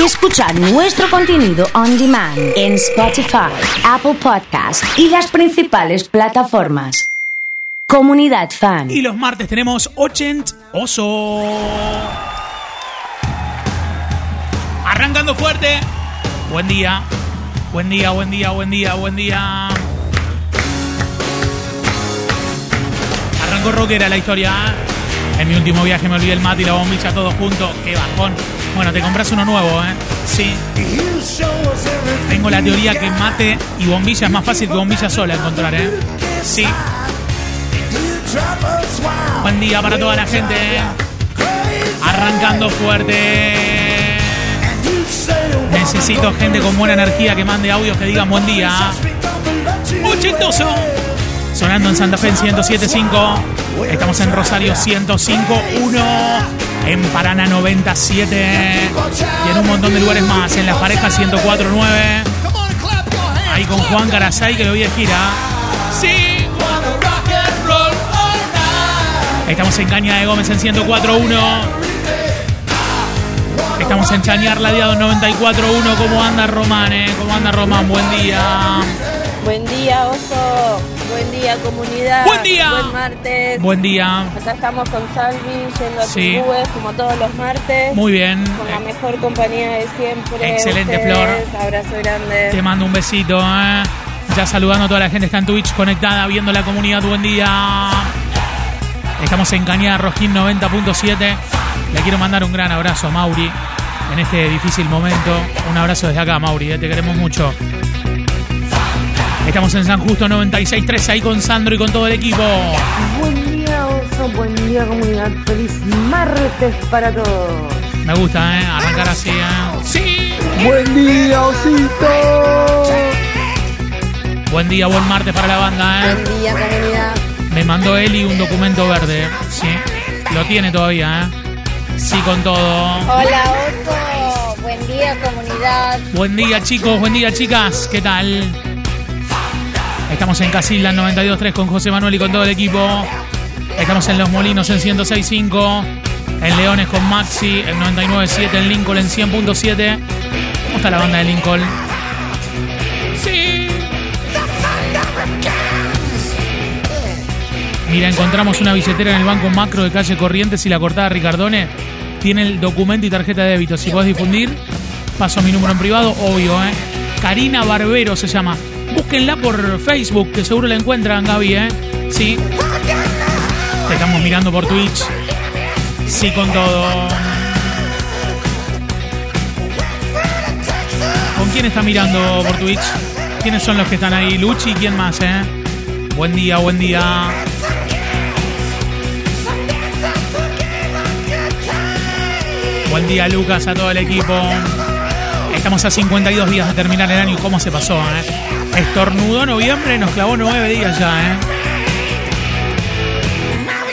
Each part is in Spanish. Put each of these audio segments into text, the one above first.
y escuchar nuestro contenido on demand en Spotify, Apple Podcast y las principales plataformas. Comunidad Fan. Y los martes tenemos Ochent Oso. Arrancando fuerte. Buen día. Buen día, buen día, buen día, buen día. Arrancó rockera la historia. En mi último viaje me olvidé el mate y la bombilla todos juntos. Qué bajón. Bueno, te compras uno nuevo, ¿eh? Sí. Tengo la teoría que mate y bombilla es más fácil que bombilla sola encontrar, ¿eh? Sí. Buen día para toda la gente. ¿eh? Arrancando fuerte. Necesito gente con buena energía que mande audios que digan buen día. Ochentoso. Sonando en Santa Fe en 107.5. Estamos en Rosario 105.1. En Paraná 97. Y en un montón de lugares más. En Las Parejas 104.9. Ahí con Juan Carasay que lo voy a gira. Sí. Estamos en Caña de Gómez en 104.1. Estamos en Chañar Ladiado en 94.1. ¿Cómo anda Román? eh? ¿Cómo anda Román? Buen día. Buen día, Oso. Buen día, comunidad. Buen día. Buen martes. Buen día. Acá estamos con Salvi yendo a Sí. Tubúes, como todos los martes. Muy bien. Con la mejor compañía de siempre. Excelente, Ustedes, Flor. Abrazo grande. Te mando un besito. eh. Ya saludando a toda la gente que está en Twitch conectada, viendo la comunidad. Buen día. Estamos en Cañada Rosquín 90.7. Le quiero mandar un gran abrazo a Mauri en este difícil momento. Un abrazo desde acá, Mauri. eh, Te queremos mucho. Estamos en San Justo 96.3 ahí con Sandro y con todo el equipo. Buen día, oso, buen día, comunidad. Feliz martes para todos. Me gusta, ¿eh? Arrancar así, ¿eh? Sí. Buen día, osito. Buen día, buen martes para la banda, ¿eh? Buen día, comunidad. Me mandó Eli un documento verde, sí. Lo tiene todavía, ¿eh? Sí, con todo. Hola, Oso. Buen día, comunidad. Buen día, chicos, buen día, chicas. ¿Qué tal? Estamos en Casilda en 92.3 con José Manuel y con todo el equipo. Estamos en Los Molinos en 106.5. En Leones con Maxi en 99.7. En Lincoln en 100.7. ¿Cómo está la banda de Lincoln? Sí. Mira, encontramos una billetera en el Banco Macro de calle Corrientes y la cortada Ricardone. Tiene el documento y tarjeta de débito. Si podés difundir, paso mi número en privado, obvio, ¿eh? Karina Barbero se llama. Búsquenla por Facebook, que seguro la encuentran, Gaby, ¿eh? Sí. Te estamos mirando por Twitch. Sí, con todo. ¿Con quién está mirando por Twitch? ¿Quiénes son los que están ahí? Luchi, ¿quién más, eh? Buen día, buen día. Buen día, Lucas, a todo el equipo. Estamos a 52 días de terminar el año. ¿Cómo se pasó, eh? Estornudó noviembre, nos clavó nueve días ya, eh.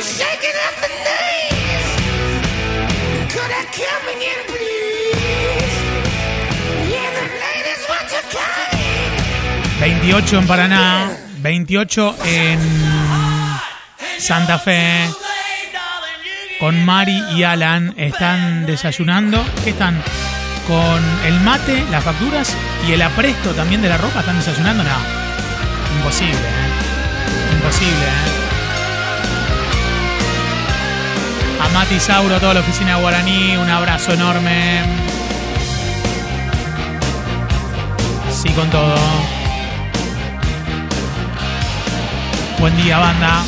shaking up the knees. Could I come again, please? Yeah, the ladies want to come. 28 en Paraná, 28 en Santa Fe. Con Mari y Alan están desayunando. ¿Qué están? Con el mate, las facturas y el apresto también de la ropa. ¿Están desayunando? No. Imposible, ¿eh? Imposible, ¿eh? A Mati Sauro, toda la oficina de Guaraní, un abrazo enorme. Sí, con todo. Buen día, banda.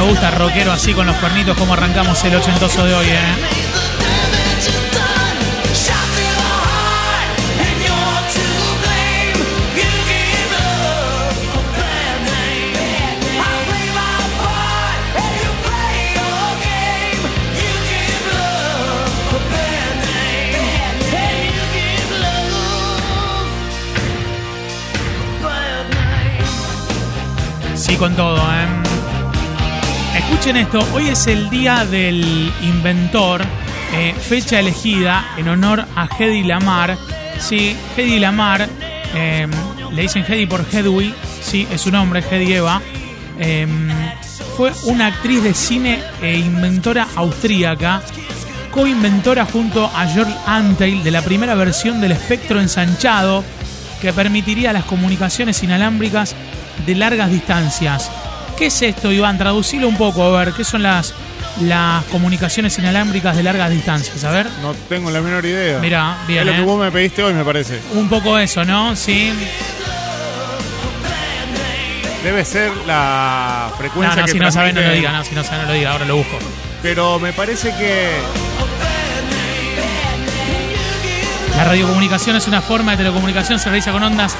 Me gusta rockero así con los cuernitos como arrancamos el ochentoso de hoy, ¿eh? Sí, con todo, ¿eh? Escuchen esto, hoy es el día del inventor, eh, fecha elegida en honor a Hedy Lamar. Sí, Hedy Lamar, eh, le dicen Hedy por Hedwig, sí, es su nombre, Hedy Eva. Eh, fue una actriz de cine e inventora austríaca, coinventora junto a George Antheil de la primera versión del espectro ensanchado que permitiría las comunicaciones inalámbricas de largas distancias. ¿Qué es esto, Iván? Traducilo un poco, a ver, ¿qué son las, las comunicaciones inalámbricas de largas distancias? A ver. No tengo la menor idea. Mira, bien, Es lo que ¿eh? vos me pediste hoy, me parece. Un poco eso, ¿no? Sí. Debe ser la No, frecuencia no, que si no sabes, no lo diga, no, si no sabes, no lo diga, ahora lo busco. Pero me parece que La radiocomunicación es una forma de telecomunicación, se realiza con ondas,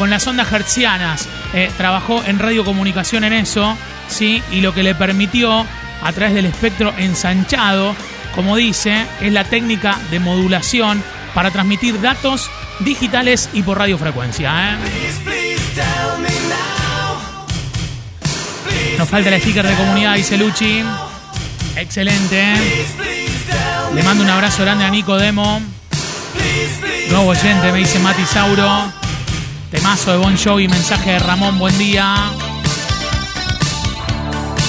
con las ondas hertzianas. Eh, trabajó en radiocomunicación en eso, ¿sí? Y lo que le permitió, a través del espectro ensanchado, como dice, es la técnica de modulación para transmitir datos digitales y por radiofrecuencia. ¿eh? Nos falta el sticker de comunidad, dice Luchi. Excelente. ¿eh? Le mando un abrazo grande a Nico Demo. Nuevo oyente, me dice Mati Sauro. Temazo de Bon Jovi, mensaje de Ramón, buen día.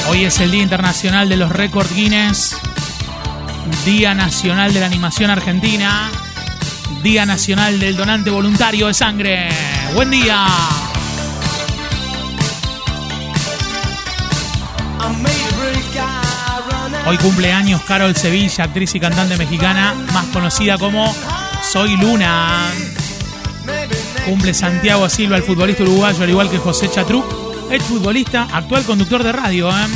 Hoy es el Día Internacional de los Récords Guinness. Día Nacional de la Animación Argentina. Día Nacional del Donante Voluntario de Sangre. Buen día. Hoy cumple años Carol Sevilla, actriz y cantante mexicana, más conocida como Soy Luna. Cumple Santiago Silva, el futbolista uruguayo, al igual que José Chatruc, ex futbolista, actual conductor de radio. ¿eh?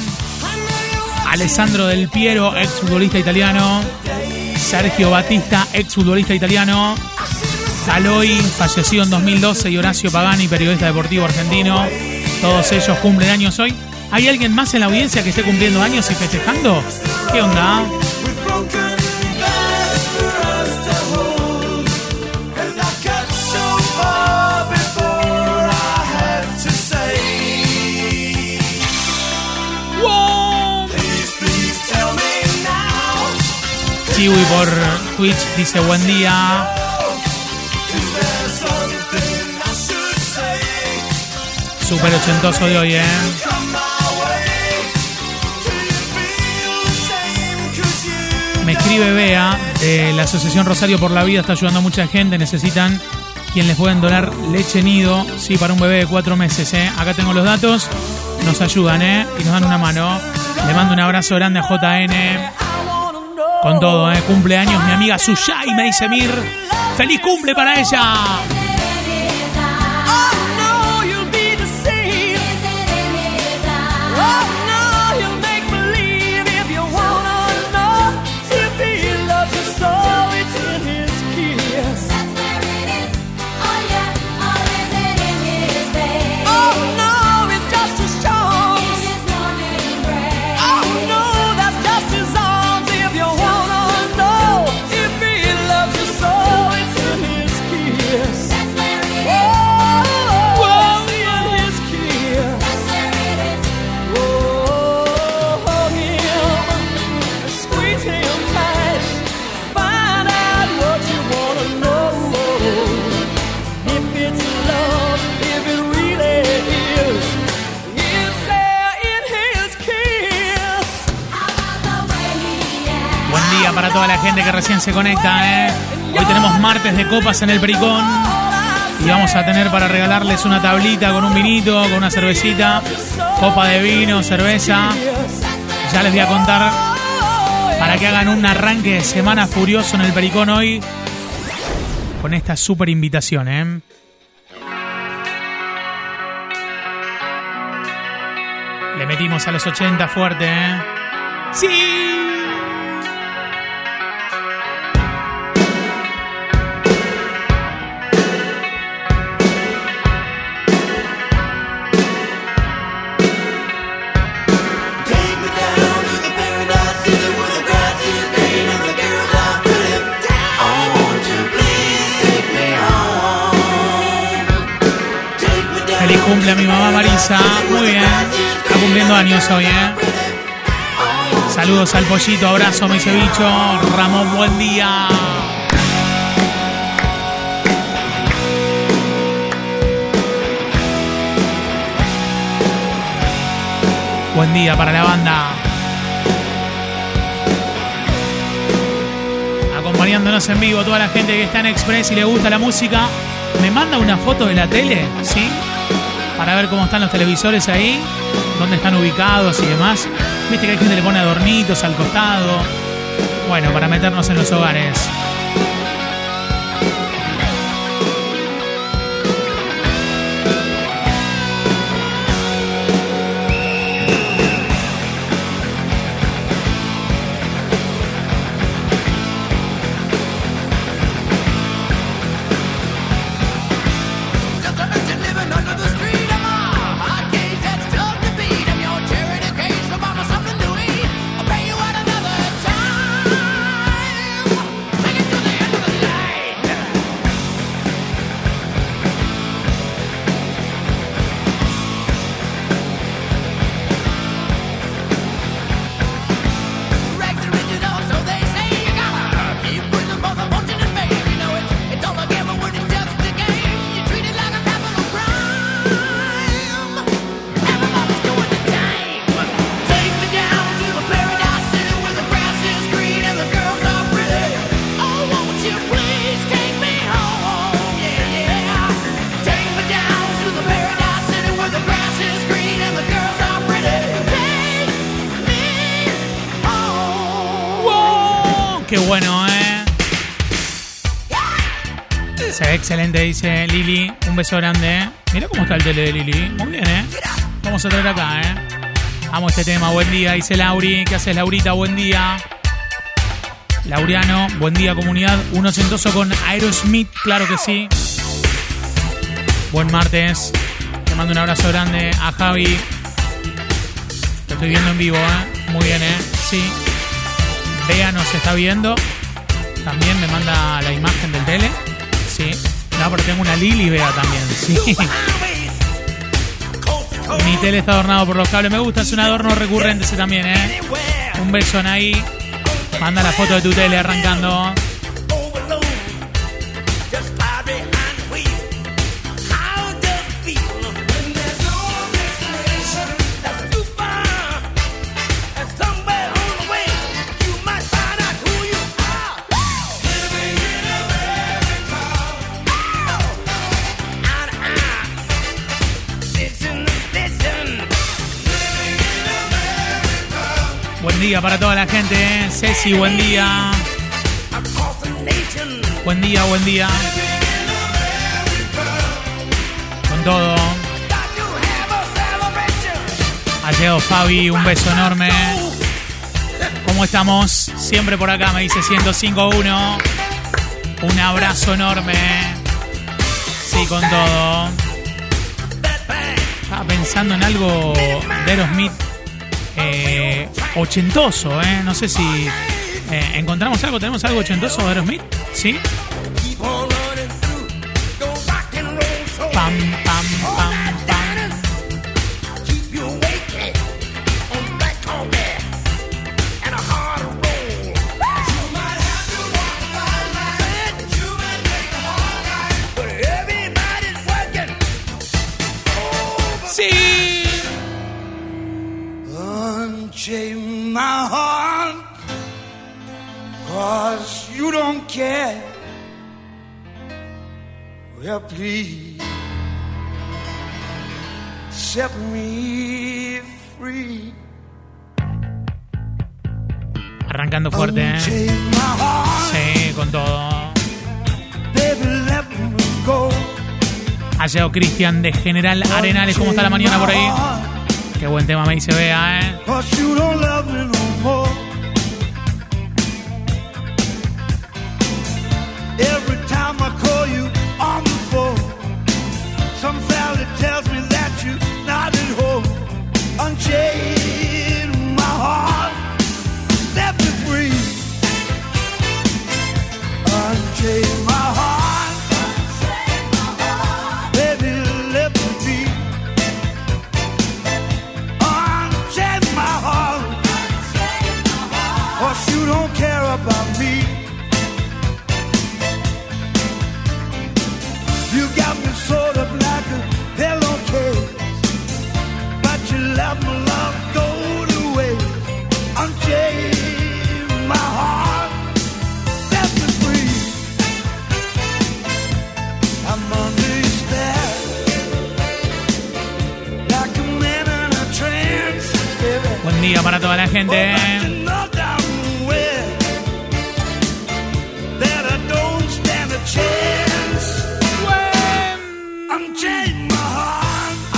Alessandro Del Piero, ex futbolista italiano. Sergio Batista, ex futbolista italiano. Caloi, fallecido en 2012, y Horacio Pagani, periodista deportivo argentino. Todos ellos cumplen años hoy. ¿Hay alguien más en la audiencia que esté cumpliendo años y festejando? ¿Qué onda? Por Twitch dice buen día. Super ochentoso de hoy, ¿eh? Me escribe Bea, de la Asociación Rosario por la Vida, está ayudando a mucha gente, necesitan quien les pueden donar leche nido, sí, para un bebé de cuatro meses, ¿eh? Acá tengo los datos, nos ayudan, ¿eh? Y nos dan una mano. Le mando un abrazo grande a JN. Con todo, ¿eh? Cumpleaños mi amiga Suyai, me dice Mir. ¡Feliz cumple para ella! Toda la gente que recién se conecta, ¿eh? Hoy tenemos martes de copas en el Pericón. Y vamos a tener para regalarles una tablita con un vinito, con una cervecita, copa de vino, cerveza. Ya les voy a contar para que hagan un arranque de semana furioso en el Pericón hoy con esta super invitación, ¿eh? Le metimos a los 80 fuerte, ¿eh? ¡Sí! Feliz cumple a mi mamá María. Elsa. Muy bien. Está cumpliendo años hoy, ¿eh? Saludos al pollito, abrazo, me dice bicho. Ramón, buen día. Buen día para la banda. Acompañándonos en vivo, toda la gente que está en Express y le gusta la música, me manda una foto de la tele, ¿sí? Para ver cómo están los televisores ahí, dónde están ubicados y demás. Viste que hay gente le pone adornitos al costado. Bueno, para meternos en los hogares. ¡Qué bueno, eh! Se ve excelente, dice Lili. Un beso grande, eh. Mira cómo está el tele de Lili. Muy bien, eh. Vamos a traer acá, eh. Amo este tema. Buen día, dice Lauri. ¿Qué haces, Laurita? Buen día. Lauriano, buen día, comunidad. Un ochentoso con Aerosmith, claro que sí. Buen martes. Te mando un abrazo grande a Javi. Te estoy viendo en vivo, ¿eh? Muy bien, ¿eh? Sí. Bea nos está viendo. También me manda la imagen del tele. Sí. No, pero tengo una Lili Bea también. Sí. Mi tele está adornado por los cables. Me gusta, es un adorno recurrente ese también, ¿eh? Un beso en ahí. Manda la foto de tu tele arrancando. Día para toda la gente, ¿eh? Ceci, buen día. Buen día, buen día. Con todo. Ha llegado Fabi, un beso enorme. ¿Cómo estamos? Siempre por acá, me dice 105.1. Un abrazo enorme. Sí, con todo. Estaba pensando en algo de Aerosmith eh, ochentoso, ¿eh? No sé si eh, encontramos algo, tenemos algo ochentoso de Aerosmith, ¿sí? Pam, pam, pam. Care. Well, please set me free. Arrancando fuerte, ¿eh? Sí, con todo. Ha llegado Cristian de General Arenales. ¿Cómo está la mañana por ahí? Qué buen tema me dice Bea, ¿eh? I call you on the phone, some tells me that you're not at home. Unchain my heart, set me free. Unchain my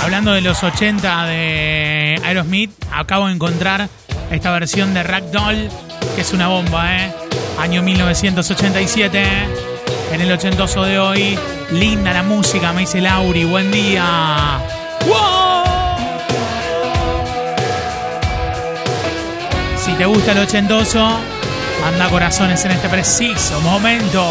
Hablando de los 80 de Aerosmith, acabo de encontrar esta versión de Ragdoll, que es una bomba, ¿eh? Año 1987. En el ochentoso de hoy, linda la música, me dice Lauri, buen día. ¡Wow! Te gusta el ochentoso, manda corazones en este preciso momento.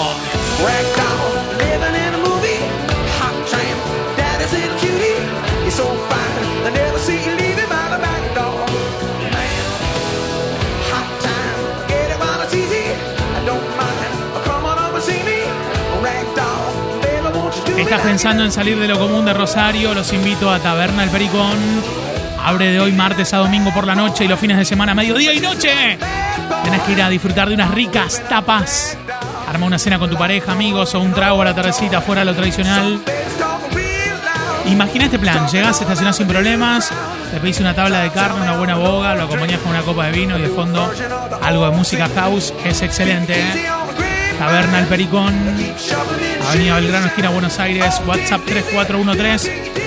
¿Estás pensando en salir de lo común de Rosario? Los invito a Taberna El Pericón. Abre de hoy martes a domingo por la noche y los fines de semana, mediodía y noche. Tenés que ir a disfrutar de unas ricas tapas. Arma una cena con tu pareja, amigos o un trago a la tardecita fuera de lo tradicional. Imagina este plan, llegás, estacionás sin problemas, te pedís una tabla de carne, una buena boga, lo acompañás con una copa de vino y de fondo algo de música house, es excelente. ¿eh? Taberna El Pericón, Avenida Belgrano, esquina Buenos Aires, WhatsApp 3413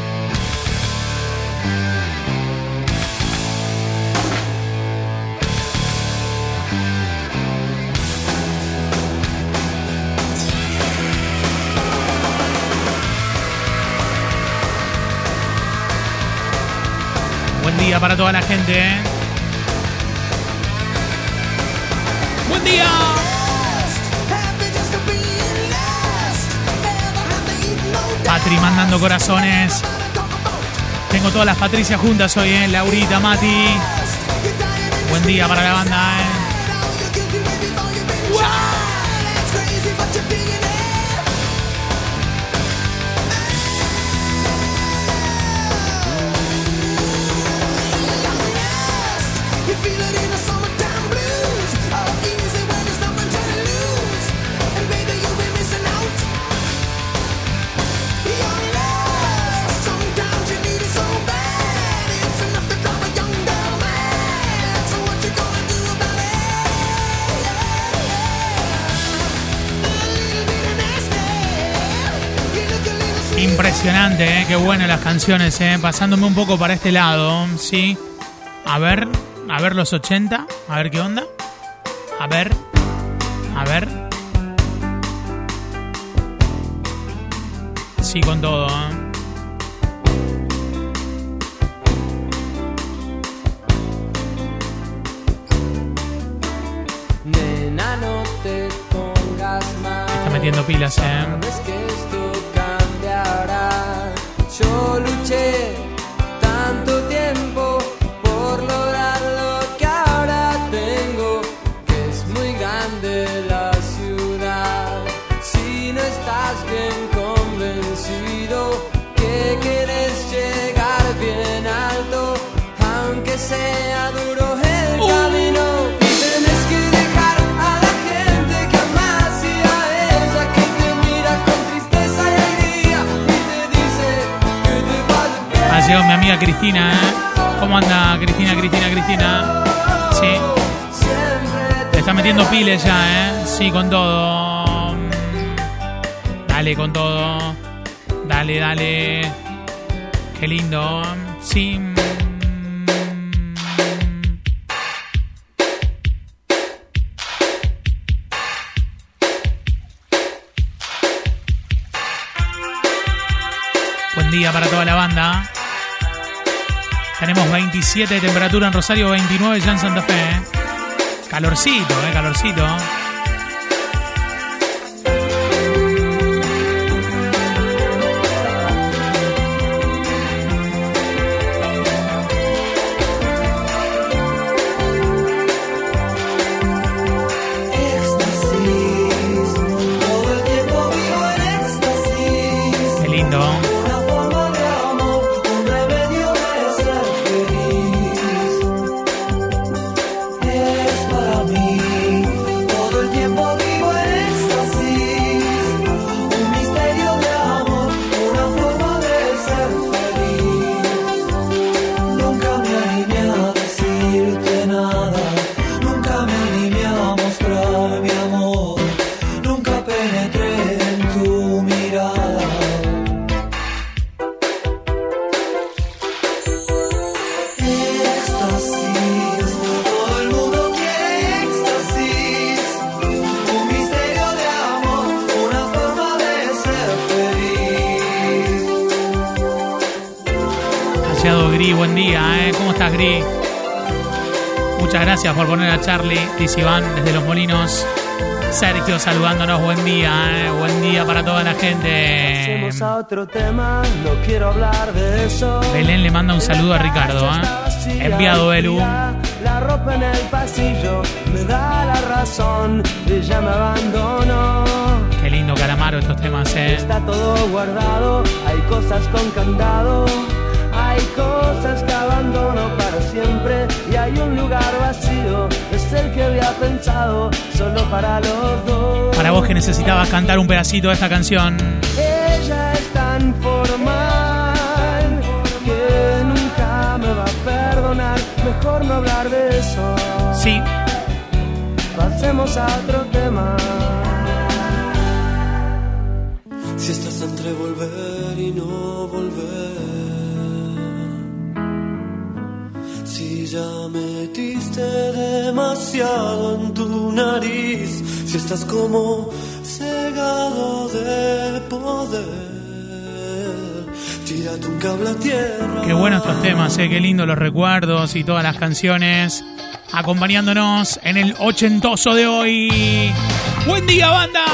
para toda la gente, ¿eh? Buen día. Patri mandando corazones. Tengo todas las Patricias juntas hoy, ¿eh? Laurita, Mati. Buen día para la banda, ¿eh? ¿Eh? Qué buenas las canciones, ¿eh? Pasándome un poco para este lado, ¿sí? A ver, a ver los 80, a ver qué onda. A ver, a ver. Sí, con todo, ¿eh? Nena, no te pongas mal. Está metiendo pilas, ¿eh? Llegado mi amiga Cristina, ¿eh? ¿Cómo anda Cristina, Cristina, Cristina? Sí. Le está metiendo piles ya, ¿eh? Sí, con todo. Dale, con todo. Dale, dale. Qué lindo. Sí. Buen día para toda la banda. Tenemos 27 de temperatura en Rosario, 29 ya en Santa Fe. ¿eh? Calorcito, eh, calorcito. Por poner a Charlie, dice Iván, desde Los Molinos. Sergio saludándonos, buen día, ¿eh? Buen día para toda la gente. A otro tema, no quiero hablar de eso. Belén le manda un saludo a Ricardo, ¿eh? Enviado, Belu. La ropa en el pasillo me da la razón, me abandonó. Qué lindo calamaro estos temas, ¿eh? Está todo guardado, hay cosas con candado, hay cosas que abandono para siempre hay un lugar vacío, es el que había pensado solo para los dos. Para vos que necesitabas cantar un pedacito de esta canción. Ella es tan formal que nunca me va a perdonar, mejor no hablar de eso. Sí, Pasemos a otro tema. Si estás entre volver y no volver. Ya metiste demasiado en tu nariz. Si estás como cegado de poder. Tírate un cable a tierra. qué buenos estos temas, ¿eh? Qué lindo los recuerdos y todas las canciones acompañándonos en el ochentoso de hoy. ¡Buen día, banda!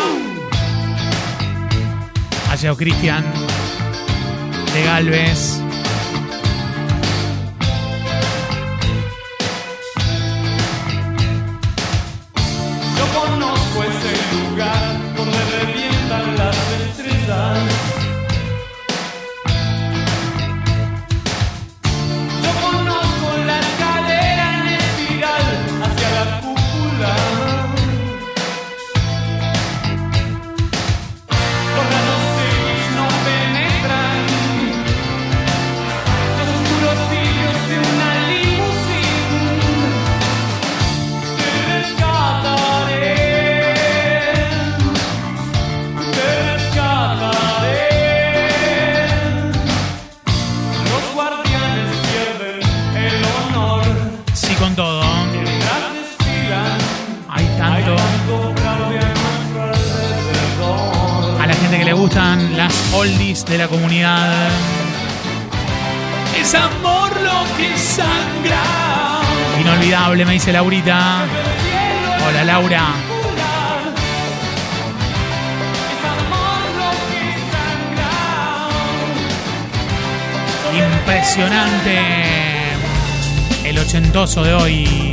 Ha Cristian de Galvez. De la comunidad. Es amor lo que sangra. Inolvidable, me dice Laurita. Hola, Laura. Impresionante. El ochentoso de hoy.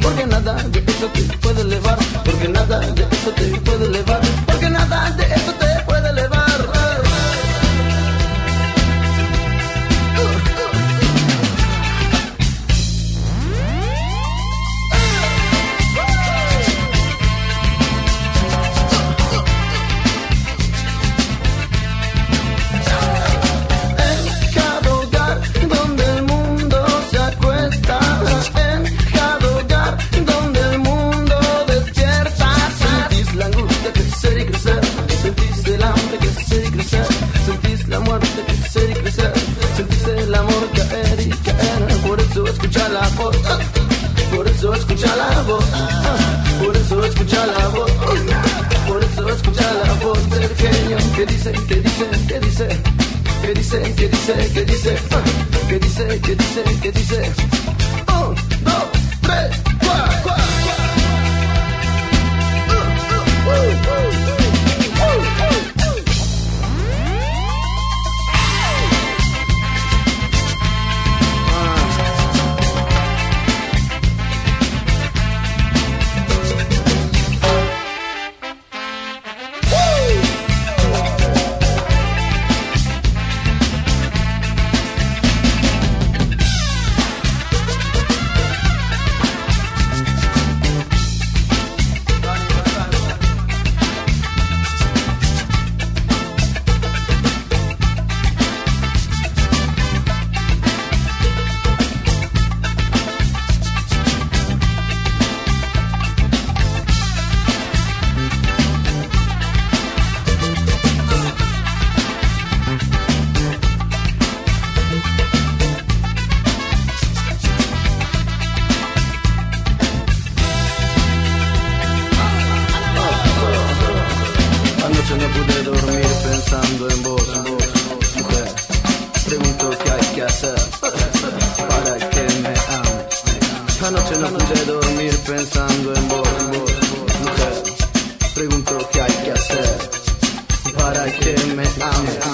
Porque nada de eso te puede elevar. Porque nada de eso te genio que dice, que dice, que dice, que dice, que dice, que dice, que dice, que dice, que dice. Pregunto qué hay que hacer para que me ames.